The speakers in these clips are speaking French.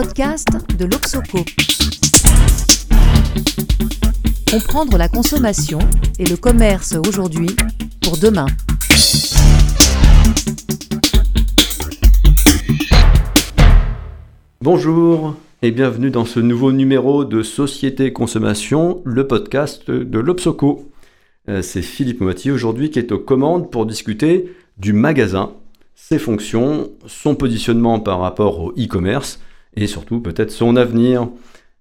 podcast de l'Obsoco. Comprendre la consommation et le commerce aujourd'hui pour demain. Bonjour et bienvenue dans ce nouveau numéro de Société Consommation, le podcast de l'Obsoco. Euh, c'est Philippe Moiti aujourd'hui qui est aux commandes pour discuter du magasin, ses fonctions, son positionnement par rapport au e-commerce et surtout peut-être son avenir.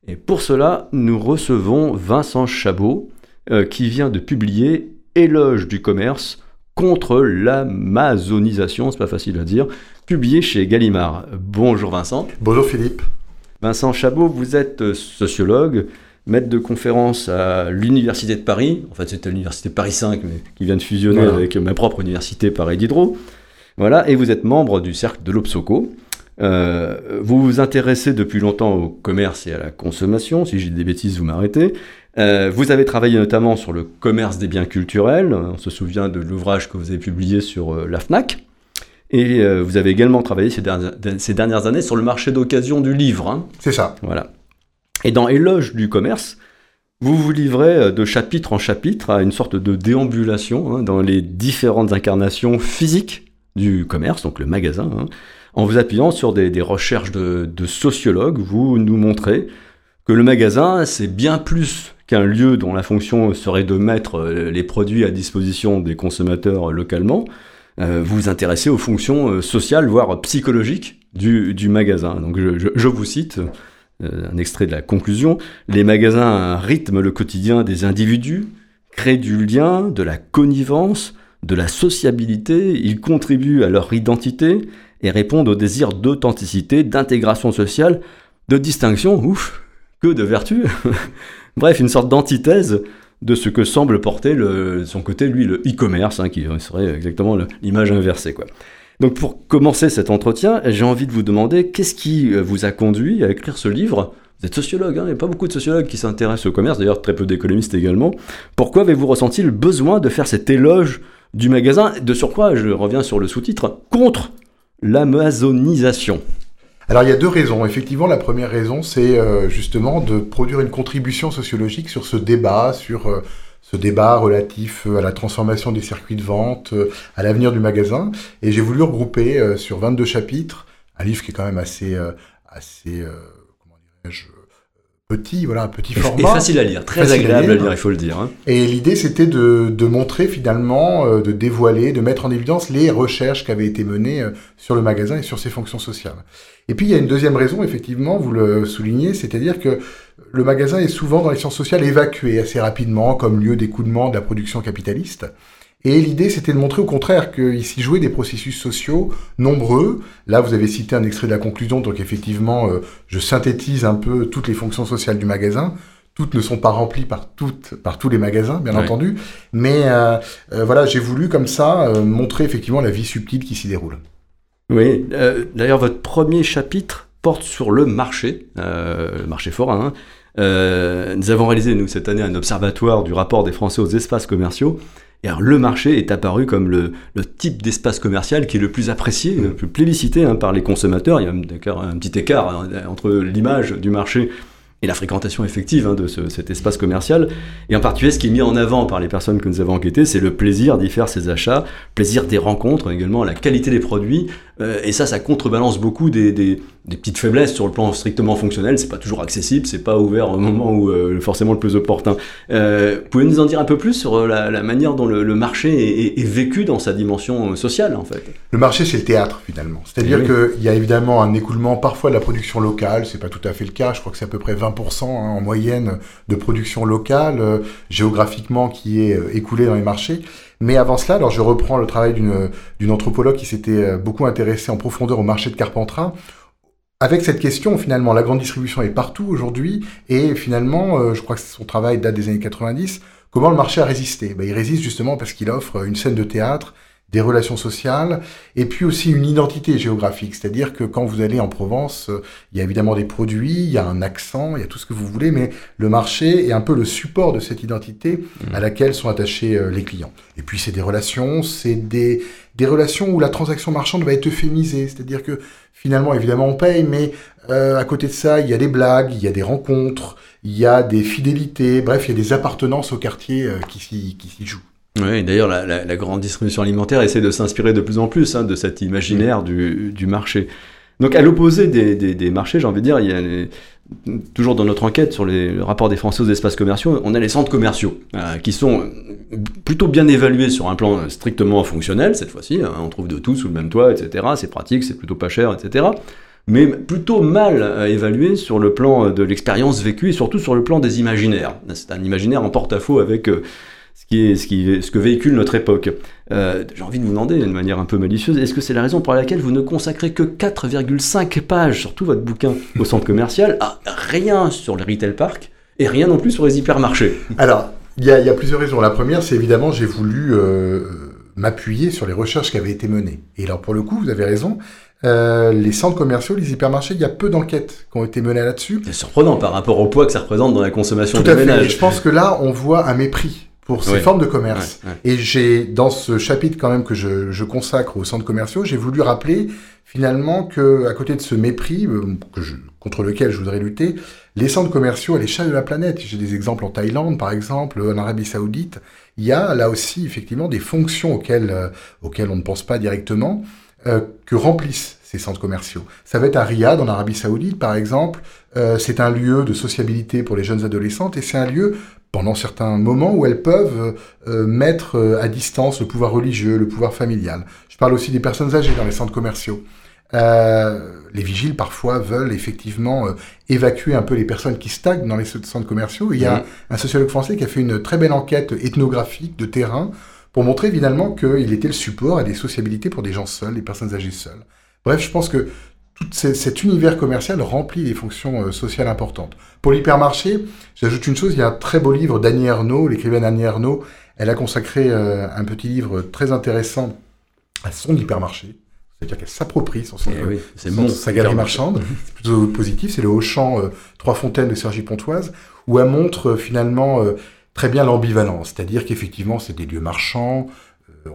Et pour cela, nous recevons Vincent Chabot euh, qui vient de publier Éloge du commerce contre l'amazonisation, c'est pas facile à dire, publié chez Gallimard. Bonjour Vincent. Bonjour Philippe. Vincent Chabot, vous êtes sociologue, maître de conférence à l'Université de Paris. En fait, c'était l'Université Paris 5, mais qui vient de fusionner avec ma propre université Paris Diderot. Voilà, et vous êtes membre du cercle de l'Obsoco. Euh, vous vous intéressez depuis longtemps au commerce et à la consommation. Si j'ai des bêtises, vous m'arrêtez. Euh, vous avez travaillé notamment sur le commerce des biens culturels. On se souvient de l'ouvrage que vous avez publié sur euh, la FNAC. Et euh, vous avez également travaillé ces dernières, ces dernières, années sur le marché d'occasion du livre. Hein. C'est ça. Voilà. Et dans Éloge du commerce, vous vous livrez de chapitre en chapitre à une sorte de déambulation hein, dans les différentes incarnations physiques du commerce, donc le magasin, hein. En vous appuyant sur des, recherches de, sociologues. Vous nous montrez que le magasin, c'est bien plus qu'un lieu dont la fonction serait de mettre euh, les produits à disposition des consommateurs localement. Euh, vous vous intéressez aux fonctions euh, sociales, voire psychologiques du, magasin. Donc je, vous cite un extrait de la conclusion, les magasins rythment le quotidien des individus, créent du lien, de la connivence, de la sociabilité, ils contribuent à leur identité et répondent au désir d'authenticité, d'intégration sociale, de distinction, ouf, que de vertu. Bref, une sorte d'antithèse de ce que semble porter le, son côté, lui, le e-commerce, hein, qui serait exactement l'image inversée. Quoi. Donc pour commencer cet entretien, j'ai envie de vous demander qu'est-ce qui euh, vous a conduit à écrire ce livre? Vous êtes sociologue, hein, il n'y a pas beaucoup de sociologues qui s'intéressent au commerce, d'ailleurs très peu d'économistes également. Pourquoi avez-vous ressenti le besoin de faire cet éloge du magasin? De sur je reviens sur le sous-titre, contre l'amazonisation alors il y a deux raisons. Effectivement, la première raison, c'est euh, justement de produire une contribution sociologique sur ce débat, sur euh, ce débat relatif à la transformation des circuits de vente, à l'avenir du magasin. Et j'ai voulu regrouper euh, sur 22 chapitres un livre qui est quand même assez, euh, assez euh, comment dirais-je, petit, voilà, petit format. Et facile à lire, très facile agréable à lire. à lire, il faut le dire. Hein. Et l'idée, c'était de, de, montrer finalement, euh, de dévoiler, de mettre en évidence les recherches qui avaient été menées euh, sur le magasin et sur ses fonctions sociales. Et puis, il y a une deuxième raison, effectivement, vous le soulignez, c'est-à-dire que le magasin est souvent dans les sciences sociales évacué assez rapidement comme lieu d'écoulement de la production capitaliste. Et l'idée, c'était de montrer au contraire qu'il s'y jouait des processus sociaux nombreux. Là, vous avez cité un extrait de la conclusion, donc effectivement, euh, je synthétise un peu toutes les fonctions sociales du magasin. Toutes ne sont pas remplies par toutes, par tous les magasins, bien oui. entendu. Mais euh, euh, voilà, j'ai voulu comme ça montrer effectivement la vie subtile qui s'y déroule. Oui, d'ailleurs, votre premier chapitre porte sur le marché, le marché forain. Hein. nous avons réalisé, nous, cette année, un observatoire du rapport des Français aux espaces commerciaux. Le marché est apparu comme le, le type d'espace commercial qui est le plus apprécié, le plus plébiscité hein, par les consommateurs. Il y a un, un petit écart hein, entre l'image du marché et la fréquentation effective hein, de ce, cet espace commercial. Et en particulier, ce qui est mis en avant par les personnes que nous avons enquêtées, c'est le plaisir d'y faire ses achats, plaisir des rencontres, également la qualité des produits. Euh, et ça, ça contrebalance beaucoup des, des, des, petites faiblesses sur le plan strictement fonctionnel. C'est pas toujours accessible, c'est pas ouvert au moment où euh, forcément le plus opportun. Euh, pouvez nous en dire un peu plus sur la, la manière dont le, le marché est, est, est, vécu dans sa dimension sociale, en fait? Le marché, c'est le théâtre finalement. C'est-à-dire oui. qu'il y a évidemment un écoulement parfois de la production locale. C'est pas tout à fait le cas. Je crois que c'est à peu près 20 20% hein, en moyenne de production locale, euh, géographiquement, qui est euh, écoulée dans les marchés. Mais avant cela, alors je reprends le travail d'une anthropologue qui s'était euh, beaucoup intéressée en profondeur au marché de Carpentras, avec cette question, finalement, la grande distribution est partout aujourd'hui, et finalement, je crois que son travail date des années 90, comment le marché a résisté? Ben, Il résiste justement parce qu'il offre une scène de théâtre des relations sociales, et puis aussi une identité géographique. C'est-à-dire que quand vous allez en Provence, euh, il y a évidemment des produits, il y a un accent, il y a tout ce que vous voulez, mais le marché est un peu le support de cette identité Mmh. à laquelle sont attachés euh, les clients. Et puis c'est des relations, c'est des, des relations où la transaction marchande va être euphémisée. C'est-à-dire que finalement, évidemment, on paye, mais euh, à côté de ça, il y a des blagues, il y a des rencontres, il y a des fidélités, bref, il y a des appartenances au quartier euh, qui s'y qui s'y jouent. Oui, d'ailleurs, la, grande distribution alimentaire essaie de s'inspirer de plus en plus hein, de cet imaginaire du, marché. Donc, à l'opposé des, marchés, j'ai envie de dire, il y a toujours dans notre enquête sur le rapport des Français aux espaces commerciaux, on a les centres commerciaux euh, qui sont plutôt bien évalués sur un plan strictement fonctionnel cette fois-ci. hein, on trouve de tout sous le même toit, etc. C'est pratique, c'est plutôt pas cher, etc. Mais plutôt mal euh, évalués sur le plan euh, de l'expérience vécue et surtout sur le plan des imaginaires. C'est un imaginaire en porte-à-faux avec ce, qui est, ce, qui, ce que véhicule notre époque. Euh, J'ai envie de vous demander, d'une manière un peu malicieuse, est-ce que c'est la raison pour laquelle vous ne consacrez que 4,5 pages sur tout votre bouquin au centre commercial à rien sur le retail park et rien non plus sur les hypermarchés? Alors, il y a, il y a plusieurs raisons. La première, c'est évidemment, j'ai voulu euh, m'appuyer sur les recherches qui avaient été menées. Et alors, pour le coup, vous avez raison, euh, les centres commerciaux, les hypermarchés, il y a peu d'enquêtes qui ont été menées là-dessus. C'est surprenant par rapport au poids que ça représente dans la consommation Tout des à fait. Et je pense que là, on voit un mépris pour ces Ouais. formes de commerce. Ouais, ouais. Et j'ai, dans ce chapitre quand même que je, je consacre aux centres commerciaux, j'ai voulu rappeler finalement que, à côté de ce mépris euh, que je, contre lequel je voudrais lutter, les centres commerciaux à l'échelle de la planète, j'ai des exemples en Thaïlande par exemple, en Arabie Saoudite, il y a là aussi effectivement des fonctions auxquelles, euh, auxquelles on ne pense pas directement, euh, que remplissent ces centres commerciaux. Ça va être à Riyad, en Arabie Saoudite, par exemple. Euh, c'est un lieu de sociabilité pour les jeunes adolescentes et c'est un lieu, pendant certains moments, où elles peuvent euh, mettre euh, à distance le pouvoir religieux, le pouvoir familial. Je parle aussi des personnes âgées dans les centres commerciaux. Euh, les vigiles, parfois, veulent effectivement euh, évacuer un peu les personnes qui stagnent dans les centres commerciaux. Il y a un sociologue français qui a fait une très belle enquête ethnographique de terrain pour montrer finalement qu'il était le support à des sociabilités pour des gens seuls, des personnes âgées seules. Bref, je pense que tout cet univers commercial remplit des fonctions euh, sociales importantes. Pour l'hypermarché, j'ajoute une chose, il y a un très beau livre d'Annie Ernaux, l'écrivaine Annie Ernaux, elle a consacré euh, un petit livre très intéressant à son hypermarché, c'est-à-dire qu'elle s'approprie son Eh oui, son- sa galerie marchande. C'est plutôt positif. C'est le Auchan euh, Trois Fontaines de Sergi Pontoise, où elle montre euh, finalement euh, très bien l'ambivalence. C'est-à-dire qu'effectivement, c'est des lieux marchands.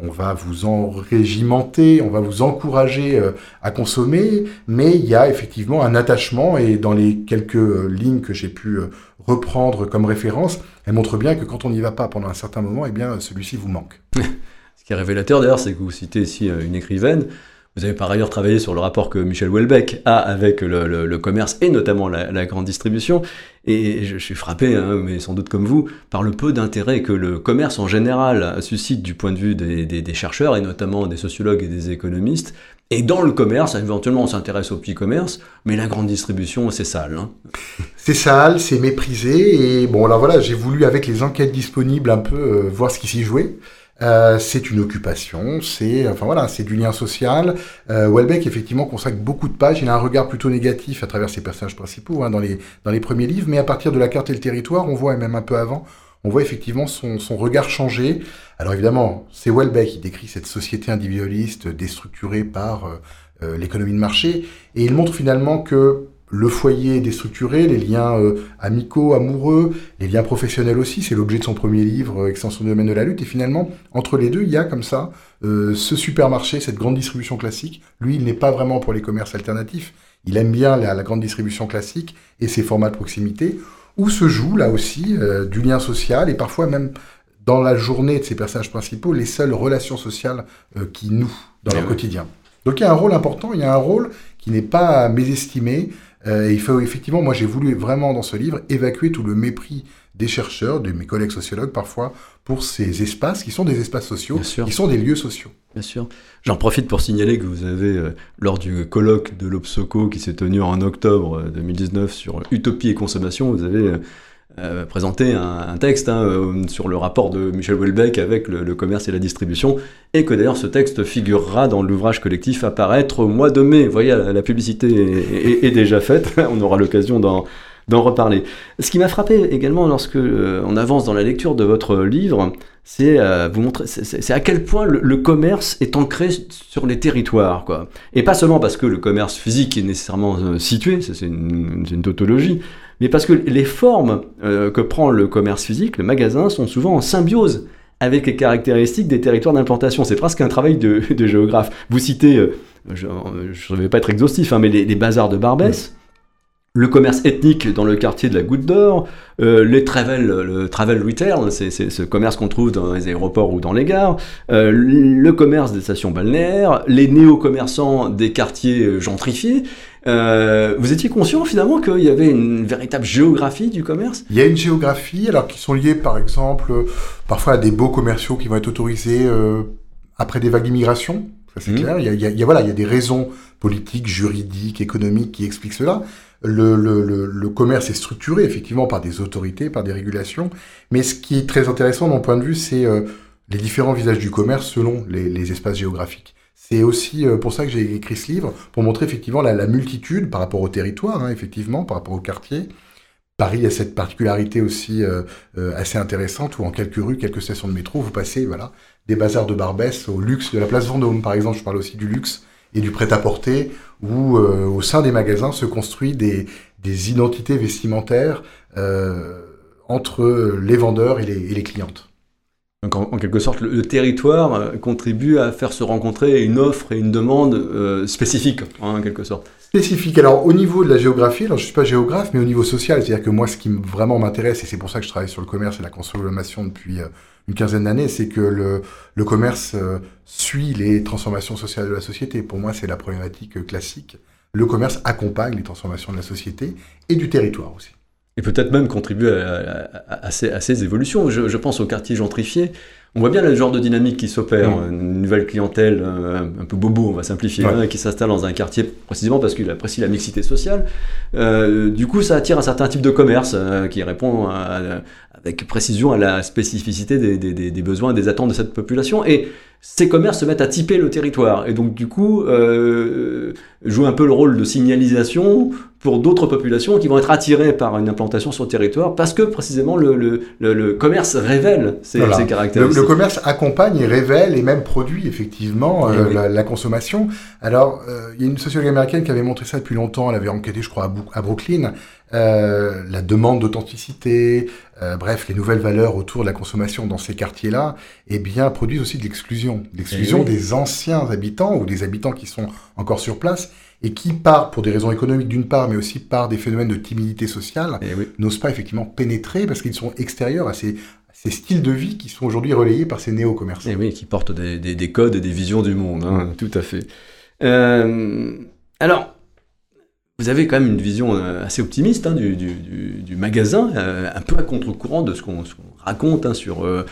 On va vous enrégimenter, on va vous encourager euh, à consommer, mais il y a effectivement un attachement et dans les quelques lignes que j'ai pu euh, reprendre comme référence, elle montre bien que quand on n'y va pas pendant un certain moment, eh bien celui-ci vous manque. Ce qui est révélateur d'ailleurs, c'est que vous citez ici euh, une écrivaine. Vous avez par ailleurs travaillé sur le rapport que Michel Houellebecq a avec le, commerce et notamment la, grande distribution. Et je, suis frappé, hein, mais sans doute comme vous, par le peu d'intérêt que le commerce en général suscite du point de vue des chercheurs et notamment des sociologues et des économistes. Et dans le commerce, éventuellement on s'intéresse au petit commerce, mais la grande distribution, c'est sale. hein. C'est sale, c'est méprisé, et bon, alors voilà, j'ai voulu, avec les enquêtes disponibles, un peu euh, voir ce qui s'y jouait. Euh, c'est une occupation, c'est enfin voilà, c'est du lien social. Euh, Welbeck effectivement consacre beaucoup de pages. Il a un regard plutôt négatif à travers ses personnages principaux hein, dans les dans les premiers livres, mais à partir de la carte et le territoire, on voit et même un peu avant, on voit effectivement son, son regard changer. Alors évidemment, c'est Welbeck qui décrit cette société individualiste déstructurée par euh, euh, l'économie de marché, et il montre finalement que le foyer est déstructuré, les liens euh, amicaux, amoureux, les liens professionnels aussi, c'est l'objet de son premier livre, euh, Extension du domaine de la lutte, et finalement, entre les deux, il y a comme ça euh, ce supermarché, cette grande distribution classique. Lui, il n'est pas vraiment pour les commerces alternatifs, il aime bien la, la grande distribution classique et ses formats de proximité, où se joue là aussi euh, du lien social, et parfois même dans la journée de ses personnages principaux, les seules relations sociales euh, qui nouent dans leur quotidien. Donc il y a un rôle important, il y a un rôle qui n'est pas mésestimé, euh, il faut effectivement, moi j'ai voulu vraiment dans ce livre évacuer tout le mépris des chercheurs, de mes collègues sociologues parfois, pour ces espaces qui sont des espaces sociaux, qui sont des lieux sociaux. Bien sûr. J'en profite pour signaler que vous avez, euh, lors du colloque de l'Obsoco qui s'est tenu en octobre euh, 2019 sur Utopie et consommation, vous avez euh, euh, présenté un, texte hein, euh, sur le rapport de Michel Houellebecq avec le, commerce et la distribution, et que d'ailleurs ce texte figurera dans l'ouvrage collectif à paraître au mois de mai. Vous voyez, la, publicité est, déjà faite, on aura l'occasion d'en reparler. Ce qui m'a frappé également lorsque euh, on avance dans la lecture de votre livre, c'est euh, vous montrer, c'est à quel point le, commerce est ancré sur les territoires, quoi. Et pas seulement parce que le commerce physique est nécessairement situé, c'est une, tautologie, mais parce que les formes euh, que prend le commerce physique, le magasin, sont souvent en symbiose avec les caractéristiques des territoires d'implantation. C'est presque un travail de, géographe. Vous citez, je ne vais pas être exhaustif, hein, mais les, bazars de Barbès le commerce ethnique dans le quartier de la Goutte d'Or, euh, les travel, le travel retail, c'est ce commerce qu'on trouve dans les aéroports ou dans les gares, euh, le commerce des stations balnéaires, les néo-commerçants des quartiers gentrifiés. Euh, vous étiez conscient finalement qu'il y avait une véritable géographie du commerce? Il y a une géographie, alors qui sont liées par exemple parfois à des beaux commerciaux qui vont être autorisés après des vagues d'immigration. Ça c'est mmh. clair. Il y, a, il y a, voilà, il y a des raisons politiques, juridiques, économiques qui expliquent cela le, le, le, commerce est structuré effectivement par des autorités, par des régulations, mais ce qui est très intéressant de mon point de vue, c'est euh, les différents visages du commerce selon les, les espaces géographiques. C'est aussi euh, pour ça que j'ai écrit ce livre, pour montrer effectivement la, multitude par rapport au territoire, hein, effectivement, par rapport au quartier. Paris a cette particularité aussi euh, assez intéressante où en quelques rues, quelques stations de métro, vous passez voilà des bazars de Barbès au luxe de la place Vendôme, par exemple. Je parle aussi du luxe et du prêt-à-porter, où euh, au sein des magasins se construit des, identités vestimentaires euh, entre les vendeurs et les clientes. Donc en, quelque sorte, le, territoire euh, contribue à faire se rencontrer une offre et une demande euh, spécifique, hein, en quelque sorte. Spécifique. Alors au niveau de la géographie, alors je suis pas géographe, mais au niveau social, c'est-à-dire que moi, ce qui vraiment m'intéresse, et c'est pour ça que je travaille sur le commerce et la consommation depuis une quinzaine d'années, c'est que le, commerce euh, suit les transformations sociales de la société. Pour moi, c'est la problématique classique. Le commerce accompagne les transformations de la société et du territoire aussi. Et peut-être même contribuer à, à, ces, à, ces, évolutions. Je, je pense aux quartiers gentrifiés. On voit bien le genre de dynamique qui s'opère, mm. une nouvelle clientèle euh, un, peu bobo, on va simplifier, hein, qui s'installe dans un quartier précisément parce qu'il apprécie la mixité sociale. Euh, du coup, ça attire un certain type de commerce euh, qui répond avec précision à la spécificité des, des, des, besoins et des attentes de cette population. Et ces commerces se mettent à typer le territoire et donc du coup euh, jouent un peu le rôle de signalisation pour d'autres populations qui vont être attirées par une implantation sur le territoire parce que précisément le, le, le, commerce révèle ces, ces caractéristiques. Le, commerce accompagne et révèle et même produit effectivement euh, la, la, consommation. Alors euh, il y a une sociologue américaine qui avait montré ça depuis longtemps, elle avait enquêté je crois à, à Brooklyn, euh, la demande d'authenticité, euh, bref, les nouvelles valeurs autour de la consommation dans ces quartiers-là, eh bien, produisent aussi de l'exclusion, l'exclusion eh des anciens habitants ou des habitants qui sont encore sur place et qui, par, pour des raisons économiques d'une part, mais aussi par des phénomènes de timidité sociale, eh n'osent pas effectivement pénétrer parce qu'ils sont extérieurs à ces, ces styles de vie qui sont aujourd'hui relayés par ces néo-commerçants. Et eh oui, qui portent des, des, des, codes et des visions du monde, hein, tout à fait. Euh, alors, vous avez quand même une vision euh, assez optimiste hein, du, magasin, euh, un peu à contre-courant de ce qu'on raconte hein, sur euh,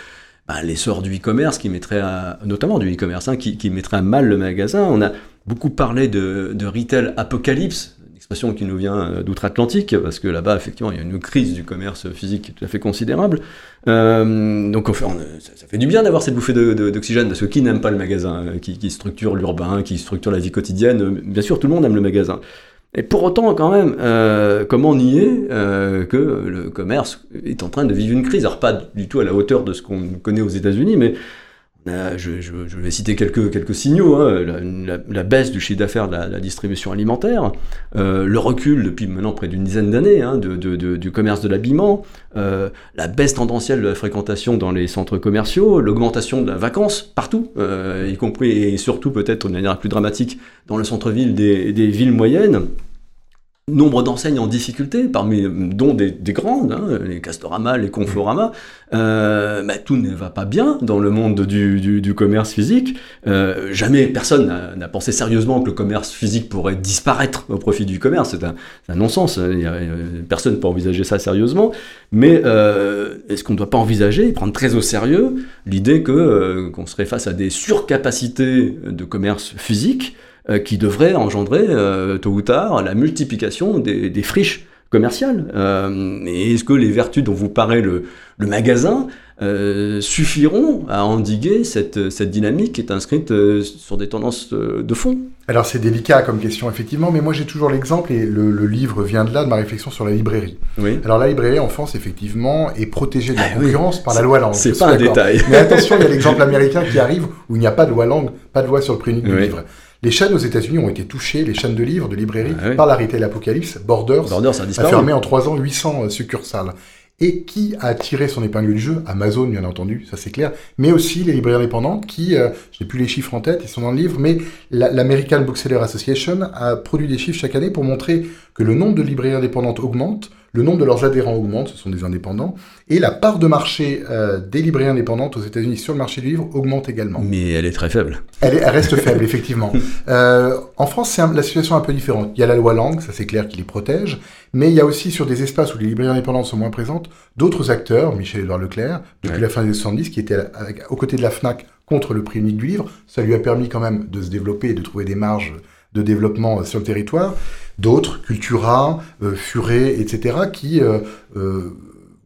bah, l'essor du e-commerce, notamment du e-commerce, hein, qui, mettrait à mal le magasin. On a beaucoup parlé de, retail apocalypse, une expression qui nous vient d'outre-Atlantique, parce que là-bas, effectivement, il y a une crise du commerce physique tout à fait considérable. Euh, donc ça, ça, fait du bien d'avoir cette bouffée d'oxygène, de, ceux qui n'aiment pas le magasin, qui structure l'urbain, qui structure la vie quotidienne? Bien sûr, tout le monde aime le magasin. Et pour autant, quand même, euh, comment nier euh, que le commerce est en train de vivre une crise? Alors pas du tout à la hauteur de ce qu'on connaît aux États-Unis, mais je, vais citer quelques, signaux. Hein, la, baisse du chiffre d'affaires de la, distribution alimentaire, euh, le recul depuis maintenant près d'une dizaine d'années hein, de, du commerce de l'habillement, euh, la baisse tendancielle de la fréquentation dans les centres commerciaux, l'augmentation de la vacance partout, euh, y compris et surtout peut-être de manière plus dramatique dans le centre-ville des villes moyennes nombre d'enseignes en difficulté, parmi dont des, des grandes, hein, les Castorama, les Conforama, euh, bah, tout ne va pas bien dans le monde du, du, du commerce physique. Euh, jamais personne n'a pensé sérieusement que le commerce physique pourrait disparaître au profit du commerce. C'est un, un non-sens. Personne ne peut envisager ça sérieusement. Mais euh, est-ce qu'on ne doit pas envisager et prendre très au sérieux l'idée que euh, qu'on serait face à des surcapacités de commerce physique euh, qui devrait engendrer euh, tôt ou tard la multiplication des, des friches commerciales. Euh, et est-ce que les vertus dont vous parlez le, le magasin euh, suffiront à endiguer cette, cette dynamique qui est inscrite euh, sur des tendances euh, de fond? Alors c'est délicat comme question effectivement, mais moi j'ai toujours l'exemple et le, le, livre vient de là de ma réflexion sur la librairie. Oui. Alors la librairie en France effectivement est protégée de la Ah oui. concurrence par la loi langue. C'est pas un détail. Mais attention, il y a l'exemple américain qui arrive où il n'y a pas de loi langue, pas de loi sur le prix unique du livre. Les chaînes aux États-Unis ont été touchées, les chaînes de livres, de librairies, Ah oui. par l'arrêté de l'Apocalypse. Borders a fermé en trois ans 800 euh, succursales. Et qui a tiré son épingle du jeu? Amazon, bien entendu, ça c'est clair, mais aussi les librairies indépendantes qui, euh, je n'ai plus les chiffres en tête, ils sont dans le livre, mais la- l'American Bookseller Association a produit des chiffres chaque année pour montrer que le nombre de librairies indépendantes augmente, le nombre de leurs adhérents augmente, ce sont des indépendants, et la part de marché euh, des librairies indépendantes aux États-Unis sur le marché du livre augmente également. Mais elle est très faible. Elle, est- elle reste faible, effectivement. Euh, en France, c'est la situation est un peu différente. Il y a la loi langue, ça c'est clair qui les protège, mais il y a aussi sur des espaces où les librairies indépendantes sont moins présentes, d'autres acteurs, Michel-Édouard Leclerc, depuis Ouais. la fin des années 70, qui était avec- aux côtés de la FNAC contre le prix unique du livre. Ça lui a permis quand même de se développer et de trouver des marges de développement euh, sur le territoire. D'autres, Cultura, euh, Furet, etc., qui, euh,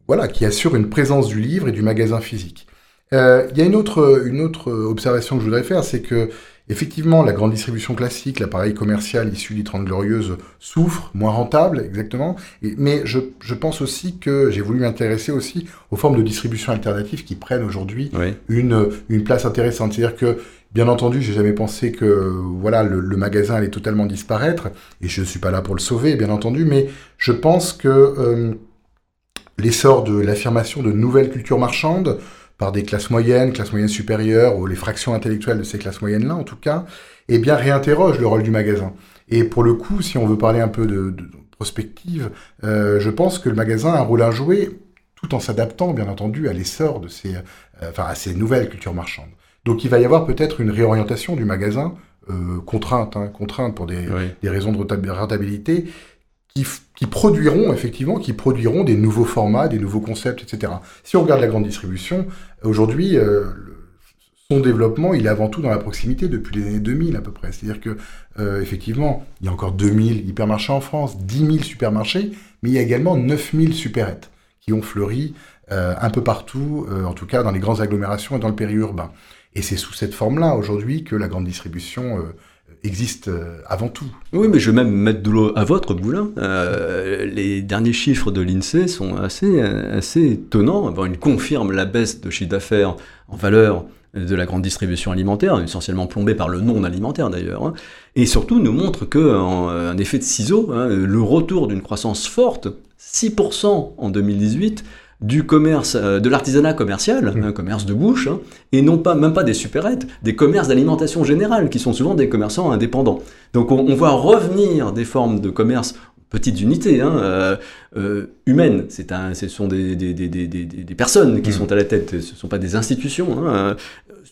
voilà, qui assurent une présence du livre et du magasin physique. Il y a une autre, une autre observation que je voudrais faire, c'est que effectivement la grande distribution classique, l'appareil commercial issu des Trente Glorieuses souffre, moins rentable, exactement. Et- mais je, je pense aussi que j'ai voulu m'intéresser aussi aux formes de distribution alternatives qui prennent aujourd'hui Oui. une, une place intéressante. C'est-à-dire que, bien entendu, j'ai jamais pensé que voilà le, le magasin allait totalement disparaître, et je ne suis pas là pour le sauver, bien entendu, mais je pense que euh, l'essor de l'affirmation de nouvelles cultures marchandes par des classes moyennes, classes moyennes supérieures, ou les fractions intellectuelles de ces classes moyennes-là, en tout cas, eh bien, réinterroge le rôle du magasin. Et pour le coup, si on veut parler un peu de, de prospective, euh, je pense que le magasin a un rôle à jouer, tout en s'adaptant, bien entendu, à l'essor de ces, euh, enfin, à ces nouvelles cultures marchandes. Donc, il va y avoir peut-être une réorientation du magasin, euh, contrainte, hein, contrainte pour des, Oui. des raisons de renta- rentabilité, qui, qui produiront effectivement, qui produiront des nouveaux formats, des nouveaux concepts, etc. Si on regarde la grande distribution, aujourd'hui, euh, son développement, il est avant tout dans la proximité depuis les années 2000 à peu près. C'est-à-dire que euh, effectivement, il y a encore 2000 hypermarchés en France, 10 000 supermarchés, mais il y a également 9000 supérettes qui ont fleuri euh, un peu partout, euh, en tout cas dans les grandes agglomérations et dans le périurbain. Et c'est sous cette forme-là aujourd'hui que la grande distribution euh, existe euh, avant tout. Oui, mais je vais même mettre de l'eau à votre moulin. Euh, les derniers chiffres de l'INSEE sont assez, assez étonnants. Bon, ils confirment la baisse de chiffre d'affaires en valeur de la grande distribution alimentaire, essentiellement plombée par le non alimentaire d'ailleurs, hein. et surtout nous montre que en, euh, un effet de ciseau, hein, le retour d'une croissance forte, 6% en 2018, du commerce, euh, de l'artisanat commercial, Mmh. un commerce de bouche, hein, et non pas, même pas des supérettes, des commerces d'alimentation générale, qui sont souvent des commerçants indépendants. Donc on, on voit revenir des formes de commerce petites unités, hein, euh, euh, humaines. C'est un, ce sont des, des, des, des, personnes qui Mm. sont à la tête, ce ne sont pas des institutions. Hein, euh,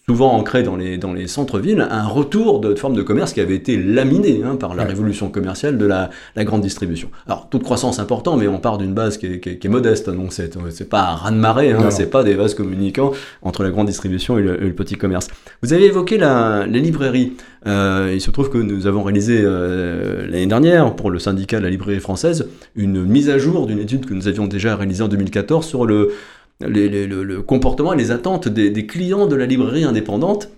souvent ancrées dans les, dans les centres-villes, un retour de, de forme de commerce qui avait été laminé hein, par la Ouais. révolution commerciale de la, la grande distribution. Alors, taux de croissance important, mais on part d'une base qui est, qui est- qui est modeste, donc c'est c'est pas un raz-de-marée, hein, c'est pas des vases communicants entre la grande distribution et le, et le petit commerce. Vous avez évoqué la, les librairies. Euh, il se trouve que nous avons réalisé euh, l'année dernière, pour le syndicat de la librairie française, une mise à jour d'une étude que nous avions déjà réalisée en 2014 sur le, comportement et les attentes des, clients de la librairie indépendante.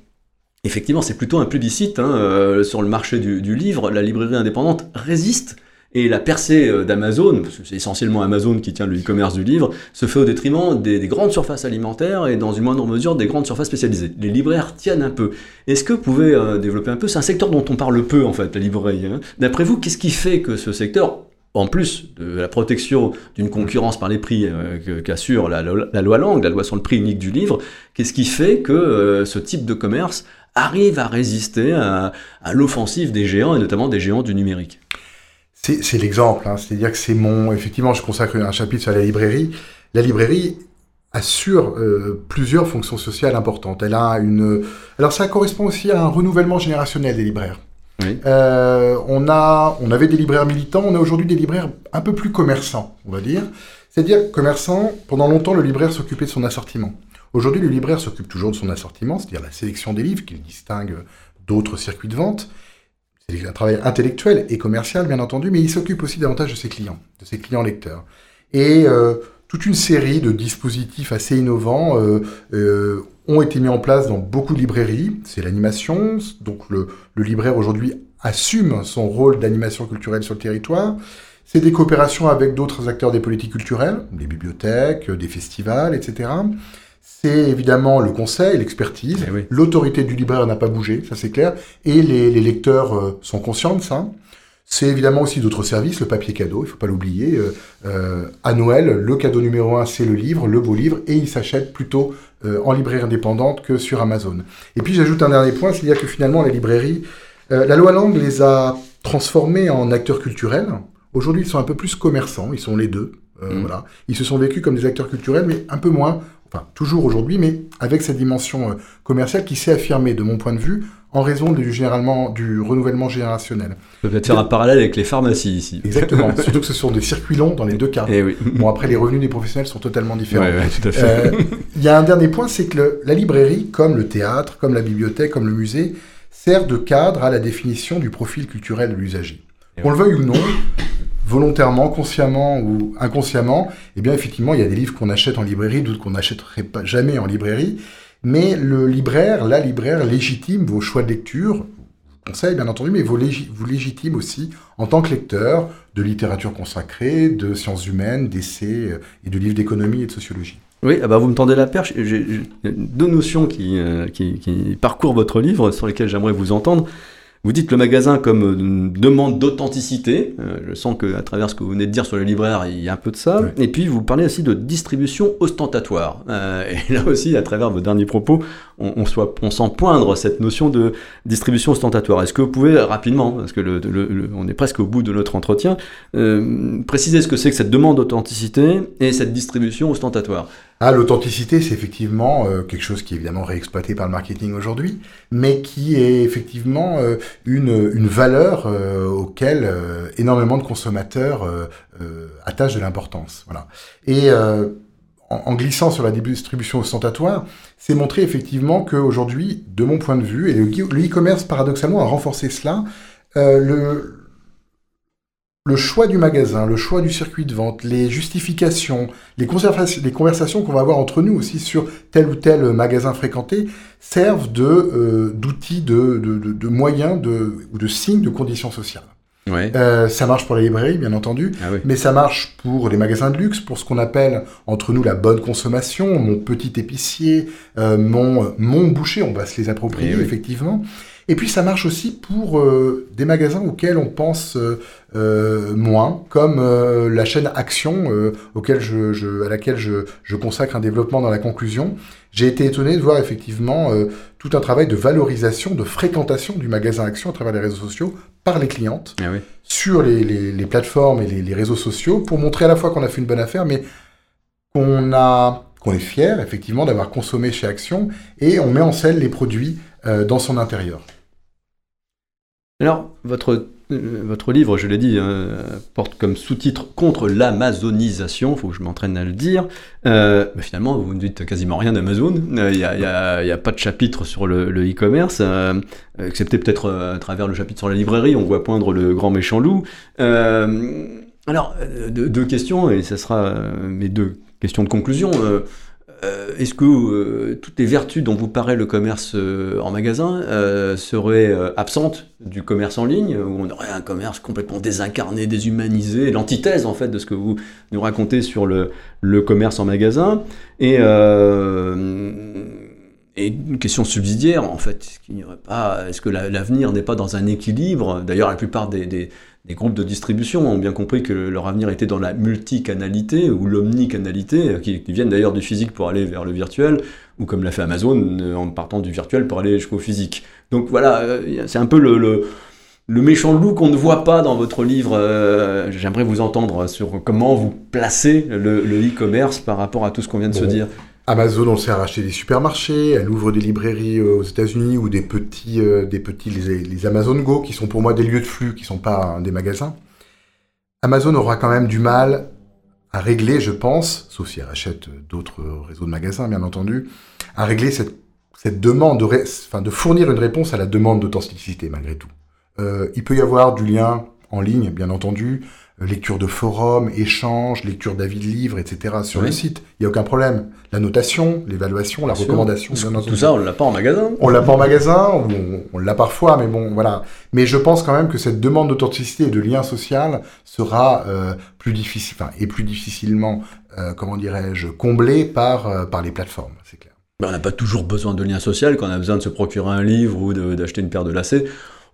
Effectivement, c'est plutôt un plébiscite hein, euh, sur le marché du, livre. La librairie indépendante résiste et la percée euh, d'Amazon, parce que c'est essentiellement Amazon qui tient le e-commerce du livre, se fait au détriment des, des grandes surfaces alimentaires et dans une moindre mesure des grandes surfaces spécialisées. Les libraires tiennent un peu. Est-ce que vous pouvez euh, développer un peu? C'est un secteur dont on parle peu en fait, la librairie. hein. D'après vous, qu'est-ce qui fait que ce secteur, en plus de la protection d'une concurrence par les prix euh, qu'assure la, loi Langue, la loi sur le prix unique du livre, qu'est-ce qui fait que euh, ce type de commerce arrive à résister à, l'offensive des géants et notamment des géants du numérique? C'est c'est l'exemple, hein. c'est-à-dire que c'est mon... Effectivement, je consacre un chapitre sur la librairie. La librairie assure euh, plusieurs fonctions sociales importantes. Elle a une... Alors ça correspond aussi à un renouvellement générationnel des libraires. Euh, on, a, on avait des libraires militants, on a aujourd'hui des libraires un peu plus commerçants, on va dire. C'est-à-dire, commerçant, pendant longtemps, le libraire s'occupait de son assortiment. Aujourd'hui, le libraire s'occupe toujours de son assortiment, c'est-à-dire la sélection des livres, qui distingue d'autres circuits de vente. C'est un travail intellectuel et commercial, bien entendu, mais il s'occupe aussi davantage de ses clients, de ses clients lecteurs. Et euh, toute une série de dispositifs assez innovants ont été mis en place dans beaucoup de librairies. C'est l'animation, donc le, le libraire aujourd'hui assume son rôle d'animation culturelle sur le territoire. C'est des coopérations avec d'autres acteurs des politiques culturelles, des bibliothèques, des festivals, etc. C'est évidemment le conseil, l'expertise. Eh L'autorité du libraire n'a pas bougé, ça c'est clair. Et les, lecteurs euh, sont conscients de ça. C'est évidemment aussi d'autres services, le papier cadeau, il faut pas l'oublier. Euh, euh, à Noël, le cadeau numéro un, c'est le livre, le beau livre, et il s'achète plutôt en librairie indépendante que sur Amazon. Et puis j'ajoute un dernier point, c'est-à-dire que finalement les librairies, la loi Langue les a transformés en acteurs culturels. Aujourd'hui, ils sont un peu plus commerçants, ils sont les deux. Euh, mmh. Voilà. Ils se sont vécus comme des acteurs culturels, mais un peu moins, enfin toujours aujourd'hui, mais avec cette dimension euh, commerciale qui s'est affirmée, de mon point de vue, en raison du, généralement, du renouvellement générationnel. peut être faire un parallèle avec les pharmacies ici. Exactement, surtout que ce sont des circuits longs dans les deux cas. Et eh oui. Bon, après, les revenus des professionnels sont totalement différents. Ouais, ouais, tout à fait. Euh, il y a un dernier point, c'est que la librairie, comme le théâtre, comme la bibliothèque, comme le musée, sert de cadre à la définition du profil culturel de l'usager. Qu'on le veuille ou non, volontairement, consciemment ou inconsciemment, eh bien effectivement, il y a des livres qu'on achète en librairie, d'autres qu'on n'achèterait pas jamais en librairie. Mais le libraire, la libraire légitime vos choix de lecture, conseil bien entendu, mais vous, légitime aussi en tant que lecteur de littérature consacrée, de sciences humaines, d'essais euh, et de livres d'économie et de sociologie. Oui, ah bah vous me tendez la perche. J'ai deux notions euh, qui, qui parcourent votre livre sur lesquelles j'aimerais vous entendre. Vous dites le magasin comme une demande d'authenticité. Euh, je sens qu'à travers ce que vous venez de dire sur le libraire, il y a un peu de ça. Et puis vous parlez aussi de distribution ostentatoire. Euh, et là aussi, à travers vos derniers propos, on, soit, on sent poindre cette notion de distribution ostentatoire. Est-ce que vous pouvez rapidement, parce que le, on est presque au bout de notre entretien, euh, préciser ce que c'est que cette demande d'authenticité et cette distribution ostentatoire? Ah, l'authenticité, c'est effectivement euh, quelque chose qui est évidemment réexploité par le marketing aujourd'hui, mais qui est effectivement euh, une, une, valeur euh, auquel énormément de consommateurs attachent de l'importance. Voilà. Et en, glissant sur la distribution ostentatoire, c'est montrer effectivement qu'aujourd'hui, de mon point de vue, et le e-commerce paradoxalement a renforcé cela, le, le choix du magasin, le choix du circuit de vente, les justifications, les, les conversations qu'on va avoir entre nous aussi sur tel ou tel magasin fréquenté servent de euh, d'outils, de, de, moyens de, ou de signes de conditions sociales. Euh, ça marche pour les librairies, bien entendu, ah mais ça marche pour les magasins de luxe, pour ce qu'on appelle entre nous la bonne consommation, mon petit épicier, euh, mon, mon boucher, on va se les approprier, eh effectivement. Et puis ça marche aussi pour euh, des magasins auxquels on pense euh, euh moins, comme euh, la chaîne Action, auquel je, je, à laquelle je, je, consacre un développement dans la conclusion. J'ai été étonné de voir effectivement tout un travail de valorisation, de fréquentation du magasin Action à travers les réseaux sociaux par les clientes ah oui. sur les, les, les, plateformes et les, les réseaux sociaux pour montrer à la fois qu'on a fait une bonne affaire, mais qu'on a qu'on est fier effectivement d'avoir consommé chez Action et on met en scène les produits dans son intérieur. Alors, votre, euh, votre livre, je l'ai dit, hein, porte comme sous-titre Contre l'amazonisation, il faut que je m'entraîne à le dire. Euh, finalement, vous ne dites quasiment rien d'Amazon. Il euh, n'y a, pas de chapitre sur le e-commerce, excepté peut-être à travers le chapitre sur la librairie, on voit poindre le grand méchant loup. alors, deux, questions, et ce sera mes deux questions de conclusion. Euh, est-ce que euh, toutes les vertus dont vous paraît le commerce euh, en magasin seraient absentes du commerce en ligne, où on aurait un commerce complètement désincarné, déshumanisé, l'antithèse en fait de ce que vous nous racontez sur le, commerce en magasin? Et et une question subsidiaire, en fait, est-ce que l'avenir n'est pas dans un équilibre? D'ailleurs, la plupart des, des, groupes de distribution ont bien compris que leur avenir était dans la multicanalité ou l'omnicanalité, qui, qui, viennent d'ailleurs du physique pour aller vers le virtuel, ou comme l'a fait Amazon, euh, en partant du virtuel pour aller jusqu'au physique. Donc voilà, euh, c'est un peu le, le, méchant loup qu'on ne voit pas dans votre livre. Euh, j'aimerais vous entendre sur comment vous placez le e-commerce par rapport à tout ce qu'on vient de se dire. Amazon, on à racheter des supermarchés, elle ouvre des librairies euh, aux États-Unis ou des petits, euh, des petits les, Amazon Go, qui sont pour moi des lieux de flux, qui sont pas des magasins. Amazon aura quand même du mal à régler, je pense, sauf si elle rachète d'autres réseaux de magasins, bien entendu, à régler cette, cette demande, de, enfin, de fournir une réponse à la demande d'authenticité, malgré tout. Euh, il peut y avoir du lien en ligne, bien entendu, lecture de forums, échanges, lecture d'avis de livres, etc. sur Oui. le site. Il n'y a aucun problème. La notation, l'évaluation, la Bien sûr. recommandation, Tout ça, on l'a pas en magasin. On l'a pas en magasin, on, on l'a parfois, mais bon, voilà. Mais je pense quand même que cette demande d'authenticité et de lien social sera euh, plus difficile, enfin, et plus difficilement, euh, comment dirais-je, comblée par, euh, par les plateformes, c'est clair. Ben, on n'a pas toujours besoin de lien social quand on a besoin de se procurer un livre ou d'acheter une paire de lacets.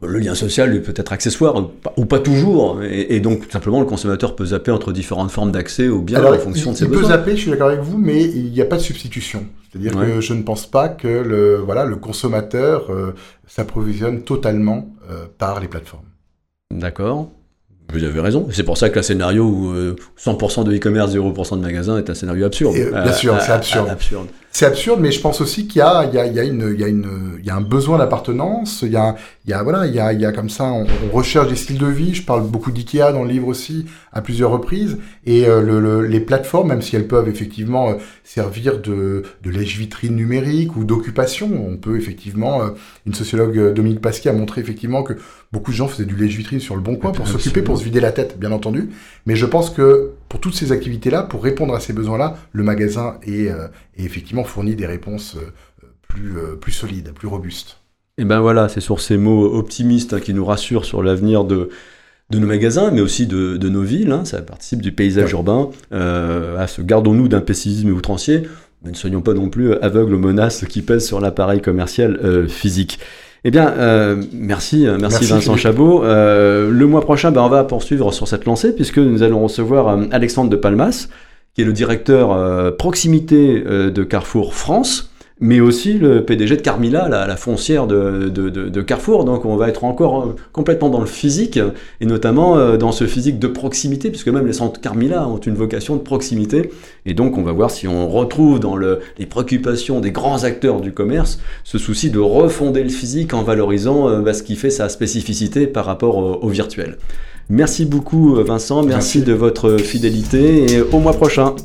Le lien social lui peut être accessoire ou pas, ou pas toujours. Et, et donc, tout simplement, le consommateur peut zapper entre différentes formes d'accès aux biens en fonction il, de ses il peut besoins. zapper, je suis d'accord avec vous, mais il n'y a pas de substitution. C'est-à-dire Ouais. que je ne pense pas que le, voilà, le consommateur euh, s'approvisionne totalement euh, par les plateformes. D'accord. Vous avez raison. C'est pour ça que le scénario où euh, 100% de e-commerce, 0% de magasin est un scénario absurde. Et, bien sûr, c'est absurde. absurde. C'est absurde, mais je pense aussi qu'il y a, il y a, il y a une, il y a une, il y a un besoin d'appartenance. Il y a, il y a, voilà, il y a, il y a comme ça, on, on recherche des styles de vie. Je parle beaucoup d'IKEA dans le livre aussi à plusieurs reprises. Et euh, le, le- les plateformes, même si elles peuvent effectivement euh, servir de, de lèche-vitrine numérique ou d'occupation, on peut effectivement, euh, une sociologue Dominique Pasquier a montré effectivement que beaucoup de gens faisaient du lèche-vitrine sur le bon coin pour s'occuper, pour se vider la tête, bien entendu. Mais je pense que pour toutes ces activités-là, pour répondre à ces besoins-là, le magasin est, euh, est effectivement fournit des réponses euh, plus, euh, plus solides, plus robustes. Et ben voilà, c'est sur ces mots optimistes hein, qui nous rassurent sur l'avenir de, de nos magasins, mais aussi de, de nos villes. hein. ça participe du paysage Ouais. urbain. Euh, à ce gardons-nous d'un pessimisme outrancier, mais ne soyons pas non plus aveugles aux menaces qui pèsent sur l'appareil commercial euh, physique. Eh bien, euh, merci, euh, merci, Merci, Vincent Philippe. Chabot. Euh, le mois prochain, ben, on va poursuivre sur cette lancée puisque nous allons recevoir euh, Alexandre de Palmas, qui est le directeur proximité de Carrefour France, mais aussi le PDG de Carmila, la, la foncière de, de- de- de Carrefour. Donc on va être encore euh, complètement dans le physique, et notamment euh, dans ce physique de proximité, puisque même les centres Carmila ont une vocation de proximité. Et donc on va voir si on retrouve dans le- les préoccupations des grands acteurs du commerce ce souci de refonder le physique en valorisant euh, bah, ce qui fait sa spécificité par rapport au, au virtuel. Merci beaucoup Vincent, merci Merci. de votre fidélité et au mois prochain.